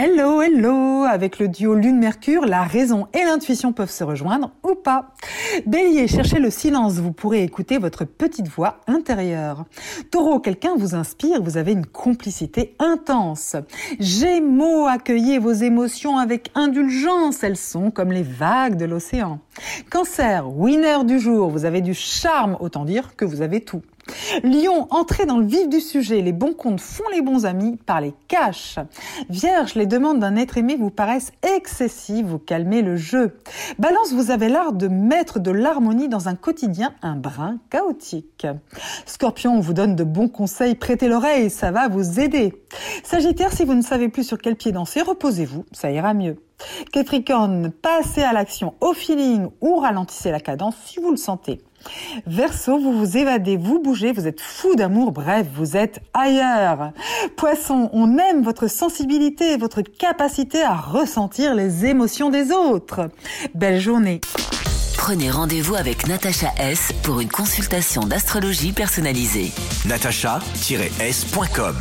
Hello, hello Avec le duo Lune-Mercure, la raison et l'intuition peuvent se rejoindre ou pas. Bélier, cherchez le silence, vous pourrez écouter votre petite voix intérieure. Taureau, quelqu'un vous inspire, vous avez une complicité intense. Gémeaux, accueillez vos émotions avec indulgence, elles sont comme les vagues de l'océan. Cancer, winner du jour, vous avez du charme, autant dire que vous avez tout. Lion, entrez dans le vif du sujet. Les bons comptes font les bons amis par les caches. Vierge, les demandes d'un être aimé vous paraissent excessives. Vous calmez le jeu. Balance, vous avez l'art de mettre de l'harmonie dans un quotidien un brin chaotique. Scorpion, on vous donne de bons conseils. Prêtez l'oreille, ça va vous aider. Sagittaire, si vous ne savez plus sur quel pied danser, reposez-vous, ça ira mieux. Capricorne, passez à l'action au feeling ou ralentissez la cadence si vous le sentez. Verseau, vous vous évadez, vous bougez, vous êtes fou d'amour, bref, vous êtes ailleurs. Poisson, on aime votre sensibilité, votre capacité à ressentir les émotions des autres. Belle journée. Prenez rendez-vous avec Natacha S pour une consultation d'astrologie personnalisée. natacha-s.com